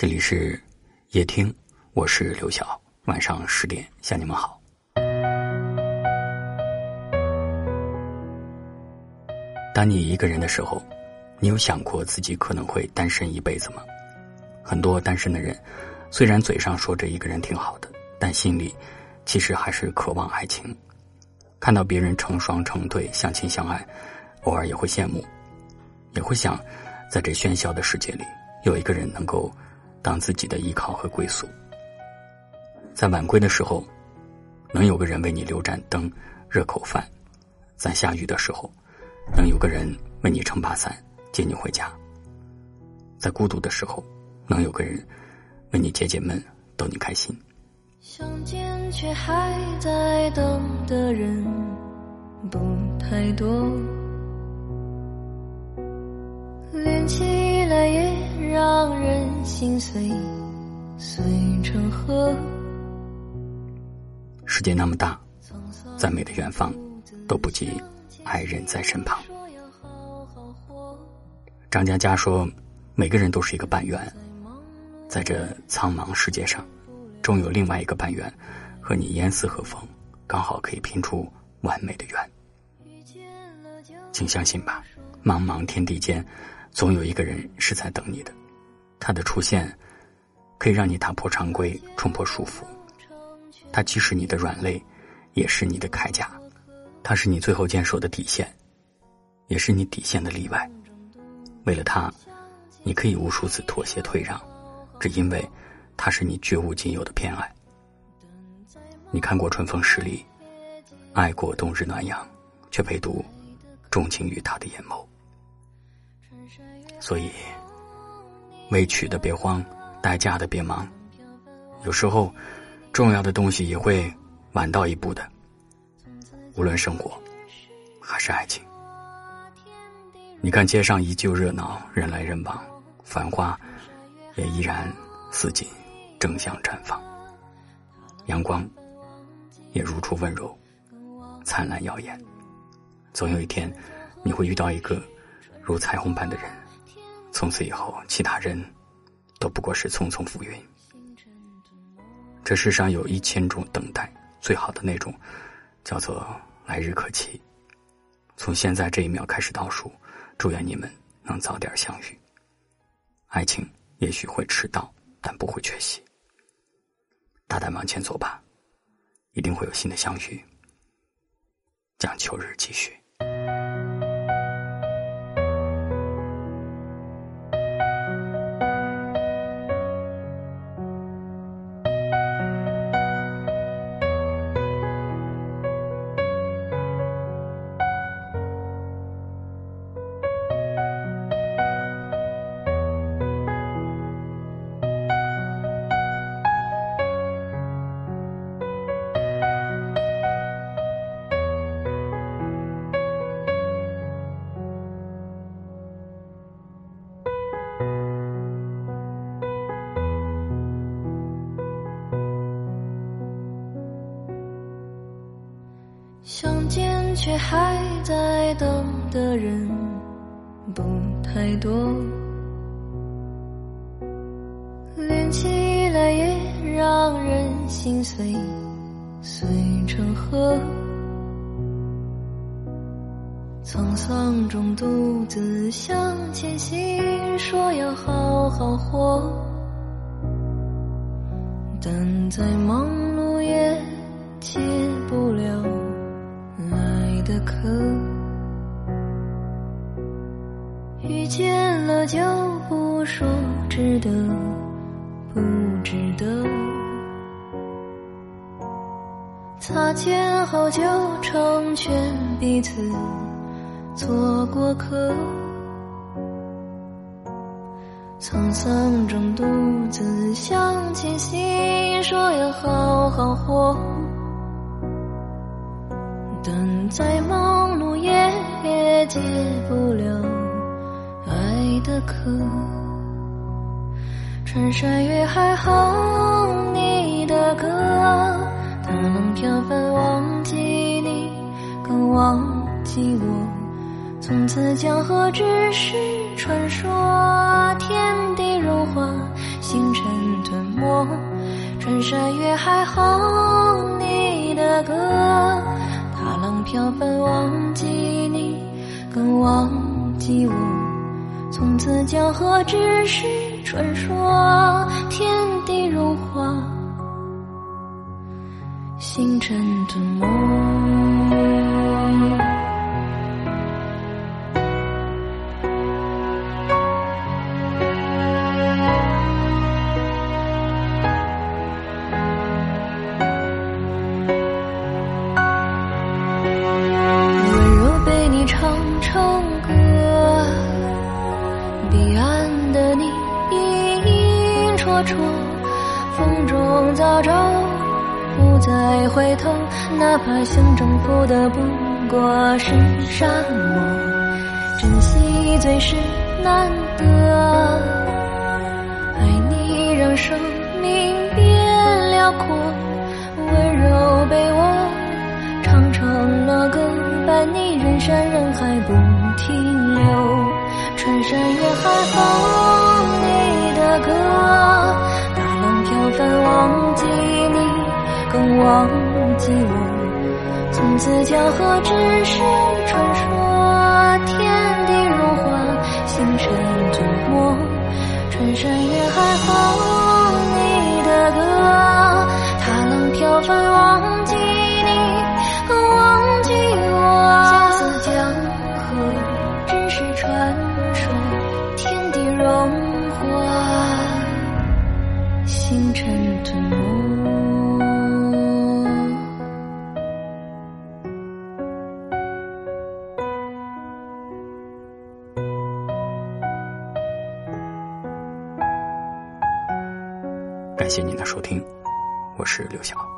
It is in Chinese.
这里是夜听，我是刘晓。晚上十点向你们好。当你一个人的时候，你有想过自己可能会单身一辈子吗？很多单身的人，虽然嘴上说着一个人挺好的，但心里其实还是渴望爱情。看到别人成双成对、相亲相爱，偶尔也会羡慕，也会想，在这喧嚣的世界里，有一个人能够。当自己的依靠和归宿，在晚归的时候，能有个人为你留盏灯、热口饭；在下雨的时候，能有个人为你撑把伞、接你回家；在孤独的时候，能有个人为你解解闷、逗你开心。相见却还在等的人不太多，连起来也让人。心碎碎成河。世界那么大，再美的远方都不及爱人在身旁。张嘉佳说：“每个人都是一个半圆，在这苍茫世界上，终有另外一个半圆和你严丝合缝，刚好可以拼出完美的圆。”请相信吧，茫茫天地间，总有一个人是在等你的。他的出现，可以让你打破常规，冲破束缚。他既是你的软肋，也是你的铠甲。他是你最后坚守的底线，也是你底线的例外。为了他，你可以无数次妥协退让，只因为他是你绝无仅有的偏爱。你看过春风十里，爱过冬日暖阳，却唯独钟情于他的眼眸。所以。未娶的别慌，待嫁的别忙。有时候，重要的东西也会晚到一步的。无论生活还是爱情，你看街上依旧热闹，人来人往，繁花也依然似锦，争相绽放。阳光也如初温柔，灿烂耀眼。总有一天，你会遇到一个如彩虹般的人。从此以后，其他人都不过是匆匆浮云。这世上有一千种等待，最好的那种，叫做来日可期。从现在这一秒开始倒数，祝愿你们能早点相遇。爱情也许会迟到，但不会缺席。大胆往前走吧，一定会有新的相遇。将秋日继续。却还在等的人不太多，连起来也让人心碎碎成河。沧桑中独自向前行，说要好好活，但在忙碌也就不说值得不值得，擦肩后就成全彼此做过客，沧桑中独自向前行，说要好好活。但再忙碌也解不了的歌，穿山越海哼你的歌，它能飘帆忘记你，更忘记我。从此江河只是传说，天地融化，星辰吞没，穿山越海哼你的歌，踏浪飘帆忘记你，更忘记我。从此江河只是传说，天地融化。星辰吞没。温柔被你唱成歌。黑暗的你影绰绰风中早照，不再回头，哪怕想征服的不过是沙漠。珍惜最是难得，爱你让生命变辽阔，温柔被我唱成了歌，伴你人山人海不停，穿山越海哼你的歌。反忘记你，更忘记我。从此江河只是传说，天地如画，星辰吞没。穿山越海哼你的歌，踏浪飘帆忘记感谢您的收听，我是刘晓。